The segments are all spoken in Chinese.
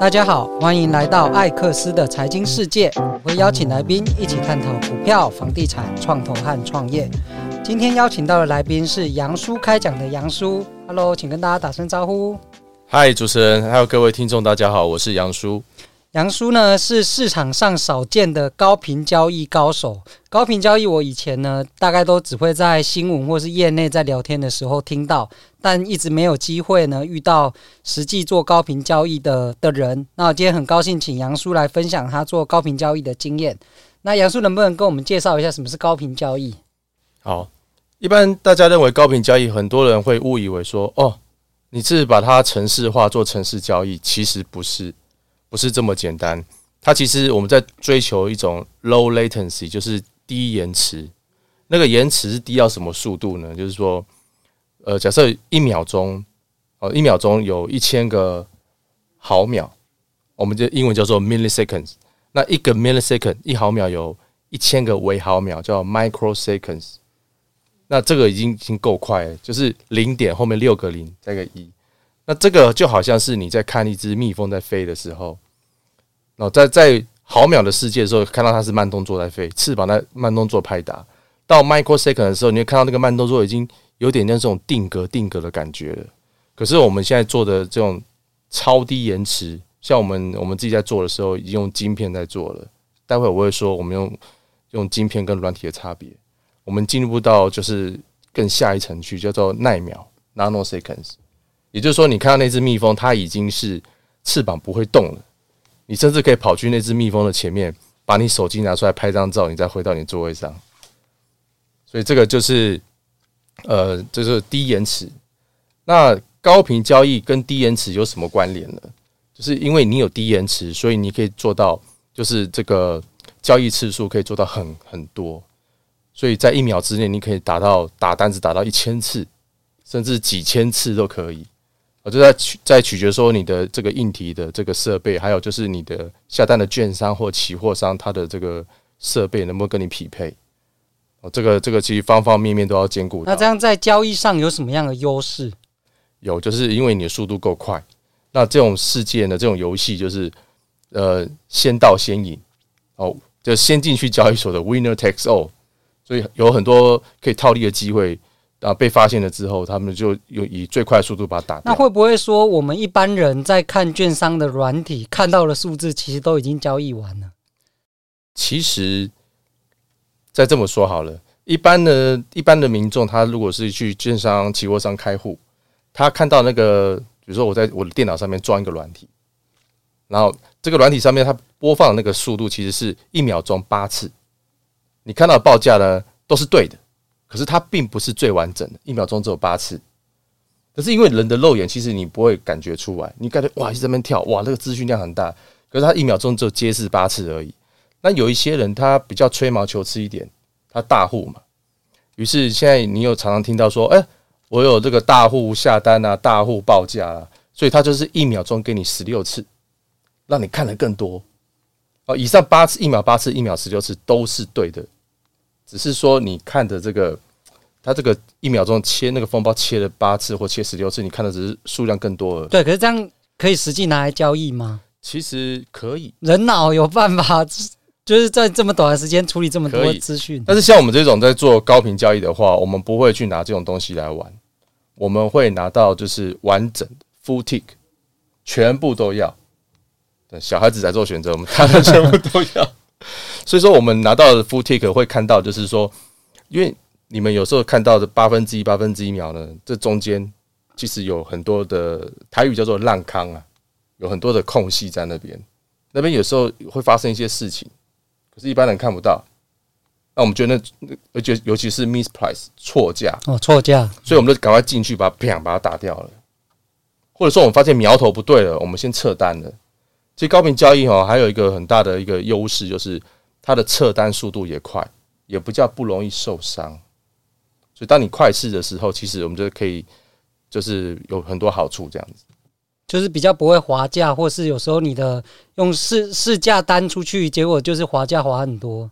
大家好，欢迎来到艾克斯的财经世界。我会邀请来宾一起探讨股票、房地产、创投和创业。今天邀请到的来宾是杨叔开讲的杨叔。Hello，请跟大家打声招呼。嗨，主持人，还有各位听众，大家好，我是杨叔。杨叔呢是市场上少见的高频交易高手。高频交易，我以前呢大概都只会在新闻或是业内在聊天的时候听到，但一直没有机会呢遇到实际做高频交易的的人。那我今天很高兴请杨叔来分享他做高频交易的经验。那杨叔能不能跟我们介绍一下什么是高频交易？好，一般大家认为高频交易，很多人会误以为说，哦，你是把它城市化做城市交易，其实不是。不是这么简单，它其实我们在追求一种 low latency，就是低延迟。那个延迟是低到什么速度呢？就是说，呃，假设一秒钟，哦，一秒钟有一千个毫秒，我们就英文叫做 milliseconds。那一个 millisecond 一毫秒有一千个微毫秒，叫 microseconds。那这个已经已经够快了，就是零点后面六个零再个一。那这个就好像是你在看一只蜜蜂在飞的时候，然后在在毫秒的世界的时候，看到它是慢动作在飞，翅膀在慢动作拍打。到 microsecond 的时候，你会看到那个慢动作已经有点那种定格定格的感觉了。可是我们现在做的这种超低延迟，像我们我们自己在做的时候，已经用晶片在做了。待会我会说我们用用晶片跟软体的差别。我们进入到就是更下一层去，叫做奈秒 （nanoseconds）。也就是说，你看到那只蜜蜂，它已经是翅膀不会动了。你甚至可以跑去那只蜜蜂的前面，把你手机拿出来拍张照，你再回到你座位上。所以这个就是，呃，就是低延迟。那高频交易跟低延迟有什么关联呢？就是因为你有低延迟，所以你可以做到，就是这个交易次数可以做到很很多。所以在一秒之内，你可以达到打单子打到一千次，甚至几千次都可以。我就在取在取决说你的这个硬体的这个设备，还有就是你的下单的券商或期货商，它的这个设备能不能跟你匹配？哦，这个这个其实方方面面都要兼顾。那这样在交易上有什么样的优势？有，就是因为你的速度够快。那这种世界呢，这种游戏就是呃先到先赢哦，就先进去交易所的 winner takes all，所以有很多可以套利的机会。啊！被发现了之后，他们就用以最快速度把它打掉。那会不会说，我们一般人在看券商的软体看到的数字，其实都已经交易完了？其实，再这么说好了，一般的、一般的民众，他如果是去券商、期货商开户，他看到那个，比如说我在我的电脑上面装一个软体，然后这个软体上面它播放的那个速度，其实是一秒钟八次。你看到的报价呢，都是对的。可是它并不是最完整的，一秒钟只有八次。可是因为人的肉眼，其实你不会感觉出来，你感觉哇，一直在那边跳，哇，那个资讯量很大。可是它一秒钟只有揭示八次而已。那有一些人他比较吹毛求疵一点，他大户嘛。于是现在你有常常听到说，哎，我有这个大户下单啊，大户报价啊，所以他就是一秒钟给你十六次，让你看得更多。哦，以上八次，一秒八次，一秒十六次都是对的。只是说，你看的这个，它这个一秒钟切那个风暴切了八次或切十六次，你看的只是数量更多了。对，可是这样可以实际拿来交易吗？其实可以，人脑有办法，就是在这么短的时间处理这么多资讯。但是像我们这种在做高频交易的话，我们不会去拿这种东西来玩，我们会拿到就是完整的 full tick，全部都要。对，小孩子在做选择，我们他们全部都要。所以说，我们拿到的 full tick 会看到，就是说，因为你们有时候看到的八分之一、八分之一秒呢，这中间其实有很多的台语叫做“浪康”啊，有很多的空隙在那边。那边有时候会发生一些事情，可是一般人看不到。那我们觉得那，而且尤其是 misprice 错价哦，错价，所以我们就赶快进去把它啪把它打掉了。或者说，我们发现苗头不对了，我们先撤单了。其实高频交易哦，还有一个很大的一个优势，就是它的撤单速度也快，也不叫不容易受伤。所以当你快试的时候，其实我们就可以就是有很多好处，这样子，就是比较不会滑价，或是有时候你的用试试价单出去，结果就是滑价滑很多。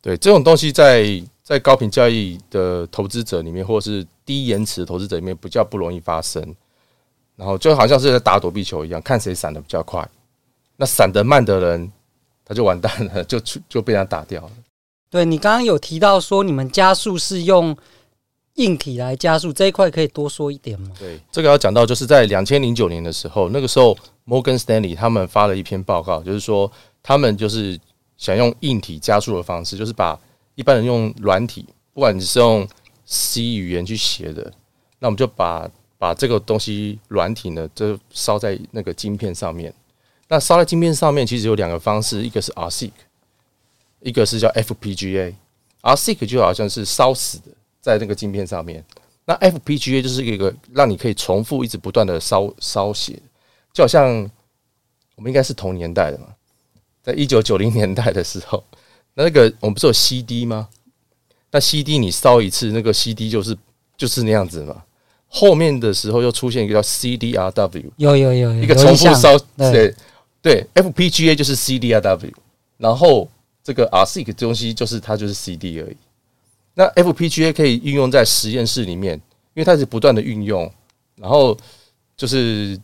对，这种东西在在高频交易的投资者里面，或是低延迟的投资者里面，比较不容易发生。然后就好像是在打躲避球一样，看谁闪的比较快。那闪得慢的人他就完蛋了，就就就被他打掉了。对，你刚刚有提到说你们加速是用硬体来加速，这一块可以多说一点吗？对，这个要讲到就是在两千零九年的时候，那个时候摩根斯丹利他们发了一篇报告，就是说他们就是想用硬体加速的方式，就是把一般人用软体，不管你是用 C 语言去写的，那我们就把把这个东西软体呢，就烧在那个晶片上面。那烧在晶片上面其实有两个方式，一个是 RSIC，一个是叫 FPGA。RSIC 就好像是烧死的，在那个晶片上面。那 FPGA 就是一个让你可以重复一直不断的烧烧写，就好像我们应该是同年代的嘛，在一九九零年代的时候，那那个我们不是有 CD 吗？那 CD 你烧一次，那个 CD 就是就是那样子嘛。后面的时候又出现一个叫 CDRW，有有有，有一个重复烧对。对，FPGA 就是 CDRW，然后这个 RSIC 这东西就是它就是 CD 而已。那 FPGA 可以运用在实验室里面，因为它是不断的运用，然后就是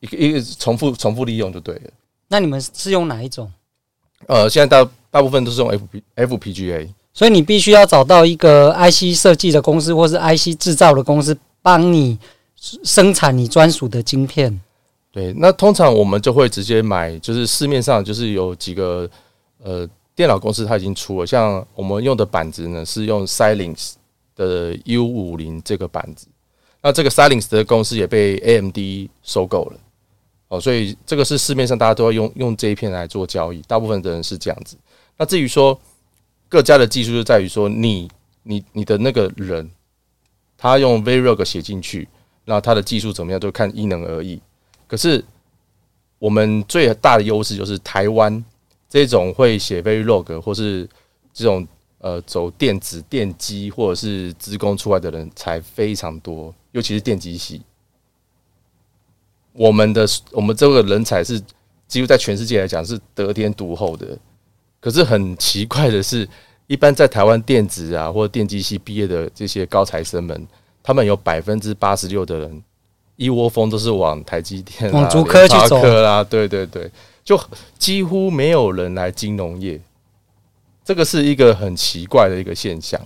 一个一个重复重复利用就对了。那你们是用哪一种？呃，现在大大部分都是用 FP FPGA，所以你必须要找到一个 IC 设计的公司或是 IC 制造的公司，帮你生产你专属的晶片。对，那通常我们就会直接买，就是市面上就是有几个呃电脑公司它已经出了，像我们用的板子呢是用 Xilinx 的 U 五零这个板子，那这个 Xilinx 的公司也被 AMD 收购了，哦，所以这个是市面上大家都要用用这一片来做交易，大部分的人是这样子。那至于说各家的技术就在于说你你你的那个人，他用 Vlog 写进去，那他的技术怎么样就看因人而异。可是，我们最大的优势就是台湾这种会写 Verilog 或是这种呃走电子电机或者是资工出来的人才非常多，尤其是电机系。我们的我们这个人才是几乎在全世界来讲是得天独厚的。可是很奇怪的是，一般在台湾电子啊或电机系毕业的这些高材生们，他们有百分之八十六的人。一窝蜂都是往台积电、往竹科去走。啦，对对对，就几乎没有人来金融业，这个是一个很奇怪的一个现象，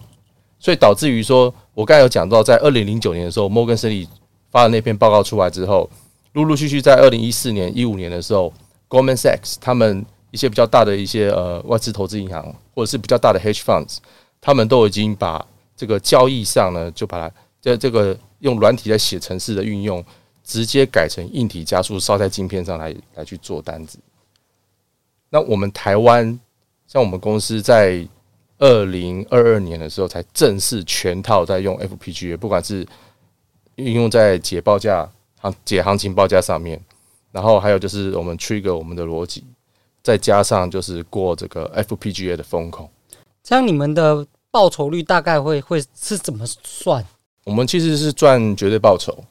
所以导致于说，我刚才有讲到，在二零零九年的时候，摩根士丹利发的那篇报告出来之后，陆陆续续在二零一四年、一五年的时候，Goldman Sachs 他们一些比较大的一些呃外资投资银行，或者是比较大的 Hedge Funds，他们都已经把这个交易上呢，就把它在这个。用软体来写程式的运用，直接改成硬体加速，烧在晶片上来来去做单子。那我们台湾，像我们公司在二零二二年的时候，才正式全套在用 FPGA，不管是运用在解报价行解行情报价上面，然后还有就是我们 trigger 我们的逻辑，再加上就是过这个 FPGA 的风控。这样你们的报酬率大概会会是怎么算？我们其实是赚绝对报酬，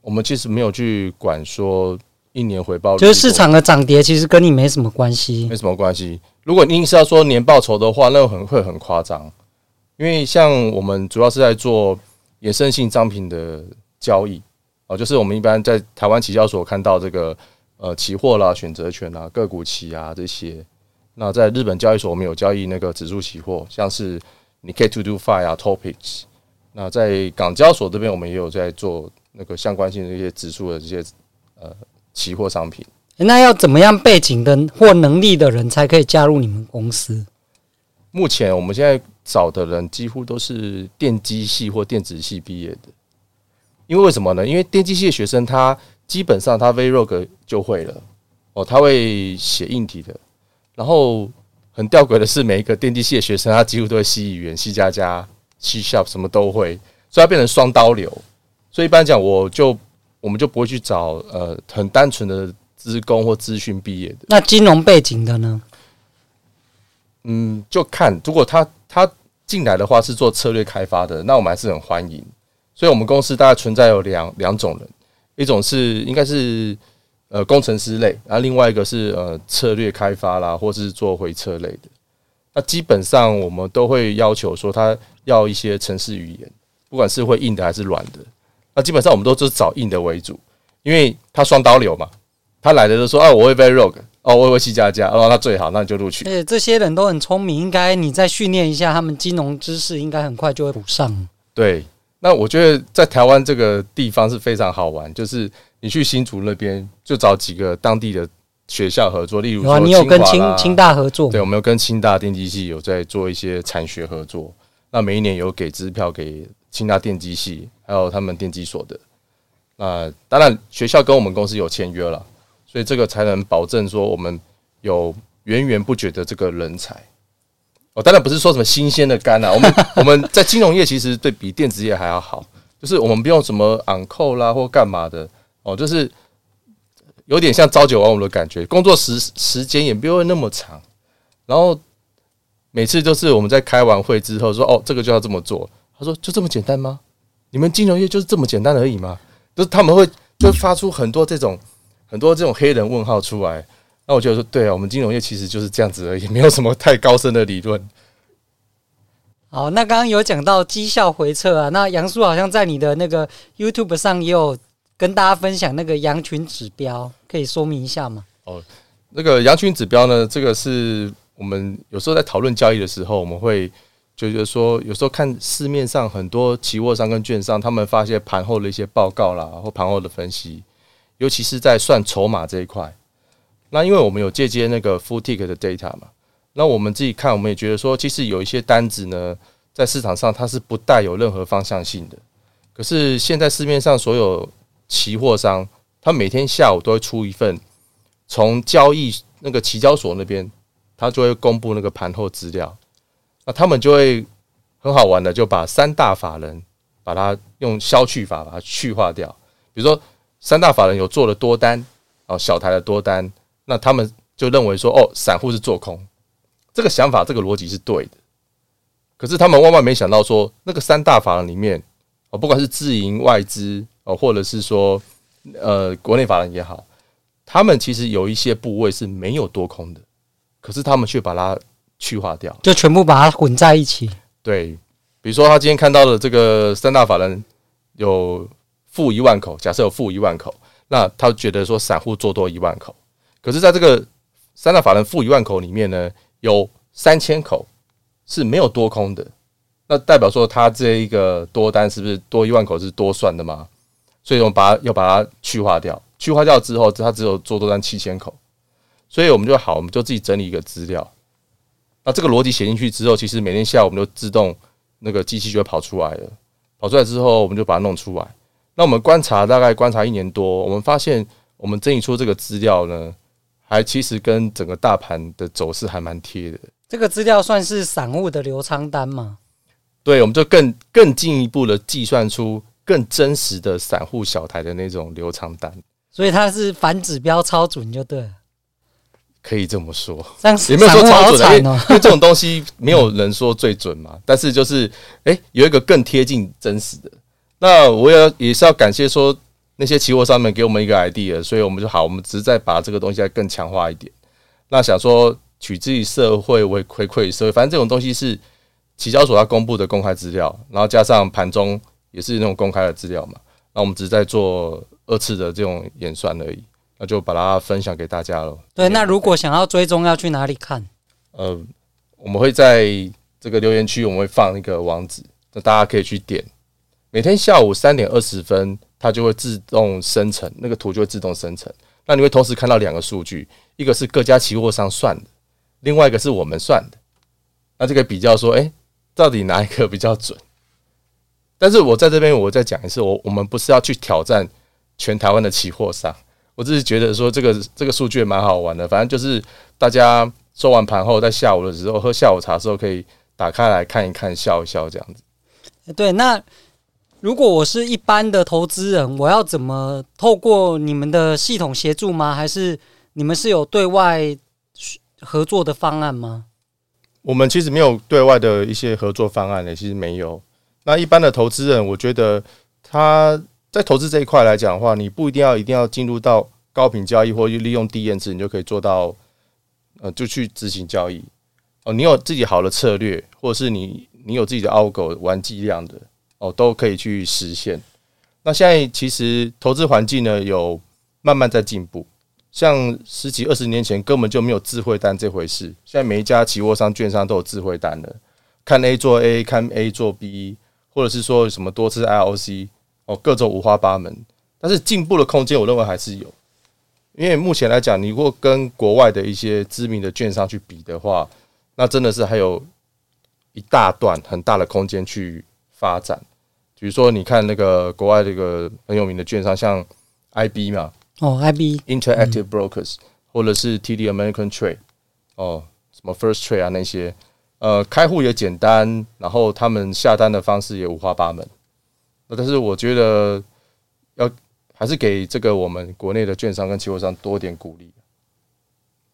我们其实没有去管说一年回报，就是市场的涨跌其实跟你没什么关系，没什么关系。如果您是要说年报酬的话，那很会很夸张，因为像我们主要是在做衍生性商品的交易啊，就是我们一般在台湾期交所看到这个呃期货啦、选择权啦、个股期啊这些。那在日本交易所，我们有交易那个指数期货，像是 Nikkei 225啊、Topix。那在港交所这边，我们也有在做那个相关性的一些指数的这些呃期货商品。那要怎么样背景的或能力的人才可以加入你们公司？目前我们现在找的人几乎都是电机系或电子系毕业的。因为为什么呢？因为电机系的学生他基本上他 Verilog 就会了哦，他会写硬体的。然后很吊诡的是，每一个电机系的学生他几乎都会 C 语言 C 加加。七 shop 什么都会，所以它变成双刀流。所以一般讲，我就我们就不会去找呃很单纯的资工或资讯毕业的。那金融背景的呢？嗯，就看如果他他进来的话是做策略开发的，那我们还是很欢迎。所以我们公司大概存在有两两种人，一种是应该是呃工程师类，然后另外一个是呃策略开发啦，或是做回撤类的。那基本上我们都会要求说他。要一些城市语言，不管是会硬的还是软的，那基本上我们都是找硬的为主，因为他双刀流嘛，他来的都说：“哦，我会背 Rogue，哦，我会 C 加加，哦，那最好，那你就录取。”对，这些人都很聪明，应该你再训练一下他们金融知识，应该很快就会补上。对，那我觉得在台湾这个地方是非常好玩，就是你去新竹那边就找几个当地的学校合作，例如说，你有跟清清大合作？对，我们有跟清大电机系有在做一些产学合作。那每一年有给支票给清大电机系，还有他们电机所的。那当然学校跟我们公司有签约了，所以这个才能保证说我们有源源不绝的这个人才。哦，当然不是说什么新鲜的肝啊，我们 我们在金融业其实对比电子业还要好，就是我们不用什么昂扣啦或干嘛的哦，就是有点像朝九晚五的感觉，工作时时间也不会那么长，然后。每次都是我们在开完会之后说哦，这个就要这么做。他说就这么简单吗？你们金融业就是这么简单而已吗？就是他们会就发出很多这种很多这种黑人问号出来。那我觉得说对啊，我们金融业其实就是这样子而已，没有什么太高深的理论。好，那刚刚有讲到绩效回测啊，那杨叔好像在你的那个 YouTube 上也有跟大家分享那个羊群指标，可以说明一下吗？哦，那个羊群指标呢，这个是。我们有时候在讨论交易的时候，我们会觉得说，有时候看市面上很多期货商跟券商，他们发些盘后的一些报告啦，或盘后的分析，尤其是在算筹码这一块。那因为我们有借接那个 full tick 的 data 嘛，那我们自己看，我们也觉得说，其实有一些单子呢，在市场上它是不带有任何方向性的。可是现在市面上所有期货商，他每天下午都会出一份，从交易那个期交所那边。他就会公布那个盘后资料，那他们就会很好玩的，就把三大法人把它用消去法把它去化掉。比如说三大法人有做了多单哦，小台的多单，那他们就认为说哦，散户是做空，这个想法这个逻辑是对的。可是他们万万没想到说，那个三大法人里面哦，不管是自营外资哦，或者是说呃国内法人也好，他们其实有一些部位是没有多空的。可是他们却把它去化掉，就全部把它混在一起。对，比如说他今天看到的这个三大法人有负一万口，假设有负一万口，那他觉得说散户做多一万口。可是，在这个三大法人负一万口里面呢，有三千口是没有多空的，那代表说他这一个多单是不是多一万口是多算的吗？所以我们把它要把它去化掉，去化掉之后，它只有做多单七千口。所以我们就好，我们就自己整理一个资料。那这个逻辑写进去之后，其实每天下午我们就自动那个机器就会跑出来了。跑出来之后，我们就把它弄出来。那我们观察大概观察一年多，我们发现我们整理出这个资料呢，还其实跟整个大盘的走势还蛮贴的。这个资料算是散户的流仓单吗？对，我们就更更进一步的计算出更真实的散户小台的那种流仓单。所以它是反指标超准，就对了。可以这么说，也没有说超准的，因为这种东西没有人说最准嘛。但是就是，哎，有一个更贴近真实的。那我也也是要感谢说那些期货商们给我们一个 idea，所以我们就好，我们只是再把这个东西再更强化一点。那想说取之于社会为回馈社会，反正这种东西是期交所要公布的公开资料，然后加上盘中也是那种公开的资料嘛。那我们只是在做二次的这种演算而已。那就把它分享给大家了。对，那如果想要追踪，要去哪里看？呃，我们会在这个留言区，我们会放一个网址，那大家可以去点。每天下午三点二十分，它就会自动生成，那个图就会自动生成。那你会同时看到两个数据，一个是各家期货商算的，另外一个是我们算的。那这个比较说，哎，到底哪一个比较准？但是我在这边，我再讲一次，我我们不是要去挑战全台湾的期货商。我只是觉得说这个这个数据也蛮好玩的，反正就是大家收完盘后，在下午的时候喝下午茶的时候，可以打开来看一看，笑一笑这样子。对，那如果我是一般的投资人，我要怎么透过你们的系统协助吗？还是你们是有对外合作的方案吗？我们其实没有对外的一些合作方案的，其实没有。那一般的投资人，我觉得他。在投资这一块来讲的话，你不一定要一定要进入到高频交易，或者利用低延迟，你就可以做到，呃，就去执行交易。哦，你有自己好的策略，或者是你你有自己的 algo 玩计量的，哦，都可以去实现。那现在其实投资环境呢有慢慢在进步，像十几二十年前根本就没有智慧单这回事，现在每一家期货商、券商都有智慧单了，看 A 做 A，看 A 做 B，或者是说什么多次 IOC 哦，各种五花八门。但是进步的空间，我认为还是有，因为目前来讲，你如果跟国外的一些知名的券商去比的话，那真的是还有一大段很大的空间去发展。比如说，你看那个国外这个很有名的券商，像 IB 嘛。哦，IB Interactive Brokers，嗯、或者是 TD American Trade，哦，什么 First Trade 啊那些，呃，开户也简单，然后他们下单的方式也五花八门。那但是我觉得要还是给这个我们国内的券商跟期货商多点鼓励。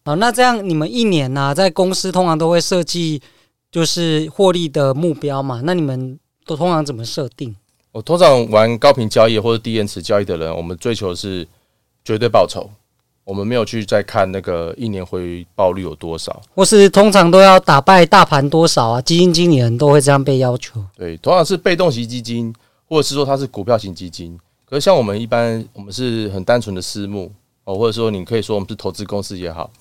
好，那这样你们一年呢、啊，在公司通常都会设计就是获利的目标嘛？那你们都通常怎么设定？我通常玩高频交易或者低延迟交易的人，我们追求的是。绝对报酬，我们没有去再看那个一年回报率有多少，或是通常都要打败大盘多少啊？基金经理人都会这样被要求。对，同样是被动型基金，或者是说它是股票型基金。可是像我们一般，我们是很单纯的私募哦，或者说你可以说我们是投资公司也好，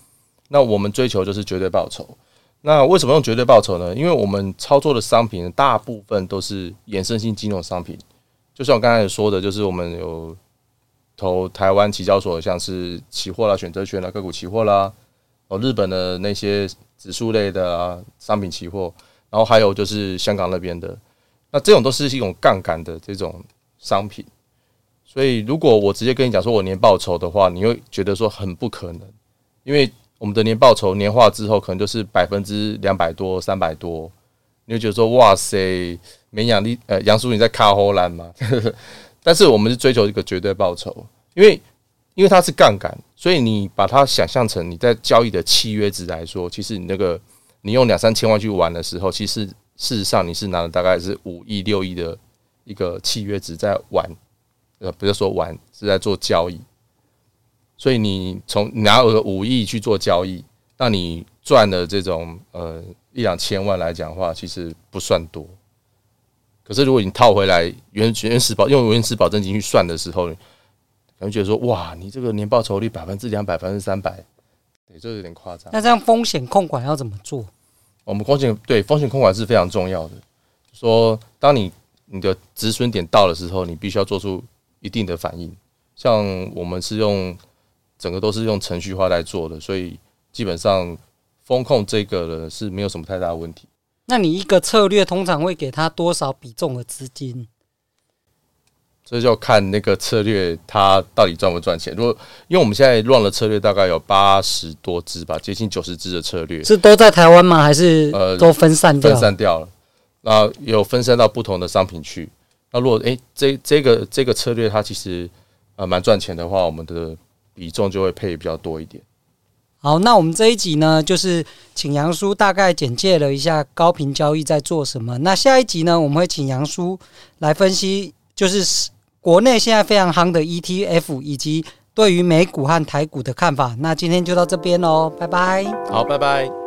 那我们追求就是绝对报酬。那为什么用绝对报酬呢？因为我们操作的商品大部分都是衍生性金融商品，就像我刚才说的，就是我们有。投台湾期交所，像是期货啦、选择权啦、个股期货啦，哦，日本的那些指数类的啊，商品期货，然后还有就是香港那边的，那这种都是一种杠杆的这种商品。所以，如果我直接跟你讲说我年报酬的话，你会觉得说很不可能，因为我们的年报酬年化之后可能就是百分之两百多、三百多，你会觉得说哇塞，没养你呃杨叔你在卡后兰吗？但是我们是追求一个绝对报酬，因为因为它是杠杆，所以你把它想象成你在交易的契约值来说，其实你那个你用两三千万去玩的时候，其实事实上你是拿了大概是五亿六亿的一个契约值在玩，呃，不是说玩，是在做交易。所以你从拿了五亿去做交易，那你赚的这种呃一两千万来讲的话，其实不算多。可是，如果你套回来原原始保用原始保证金去算的时候，可能觉得说，哇，你这个年报酬率百分之两百、百分之三百，对，这有点夸张。那这样风险控管要怎么做？我们风险对风险控管是非常重要的。说，当你你的止损点到的时候，你必须要做出一定的反应。像我们是用整个都是用程序化来做的，所以基本上风控这个呢是没有什么太大的问题。那你一个策略通常会给他多少比重的资金？这就要看那个策略它到底赚不赚钱。如果因为我们现在 run 的策略大概有八十多支吧，接近九十支的策略，是都在台湾吗？还是呃都分散掉？分散掉了，那有分散到不同的商品去。那如果诶、欸，这这个这个策略它其实呃蛮赚钱的话，我们的比重就会配比较多一点。好，那我们这一集呢，就是请杨叔大概简介了一下高频交易在做什么。那下一集呢，我们会请杨叔来分析，就是国内现在非常夯的 ETF，以及对于美股和台股的看法。那今天就到这边喽，拜拜。好，拜拜。